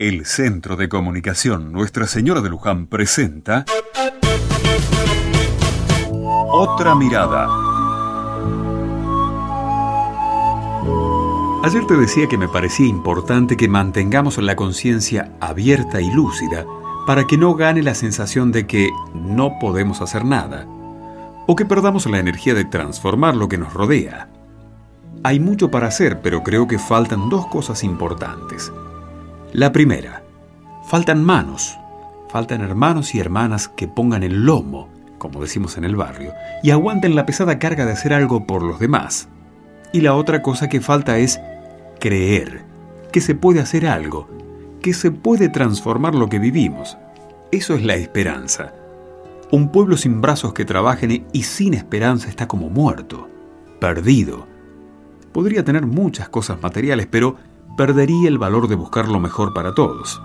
El Centro de Comunicación Nuestra Señora de Luján presenta Otra Mirada. Ayer te decía que me parecía importante que mantengamos la conciencia abierta y lúcida para que no gane la sensación de que no podemos hacer nada o que perdamos la energía de transformar lo que nos rodea. Hay mucho para hacer, pero creo que faltan dos cosas importantes. La primera, faltan manos, faltan hermanos y hermanas que pongan el lomo, como decimos en el barrio, y aguanten la pesada carga de hacer algo por los demás. Y la otra cosa que falta es creer que se puede hacer algo, que se puede transformar lo que vivimos. Eso es la esperanza. Un pueblo sin brazos que trabajen y sin esperanza está como muerto, perdido podría tener muchas cosas materiales, pero perdería el valor de buscar lo mejor para todos.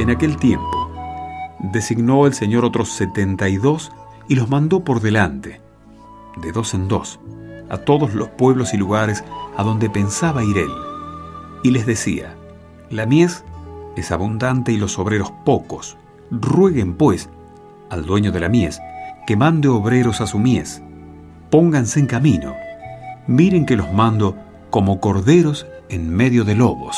En aquel tiempo, designó el Señor otros setenta y dos y los mandó por delante, de dos en dos, a todos los pueblos y lugares a donde pensaba ir él. Y les decía, la mies es abundante y los obreros pocos. Rueguen, pues, al dueño de la mies, que mande obreros a su mies. Pónganse en camino. Miren que los mando como corderos en medio de lobos.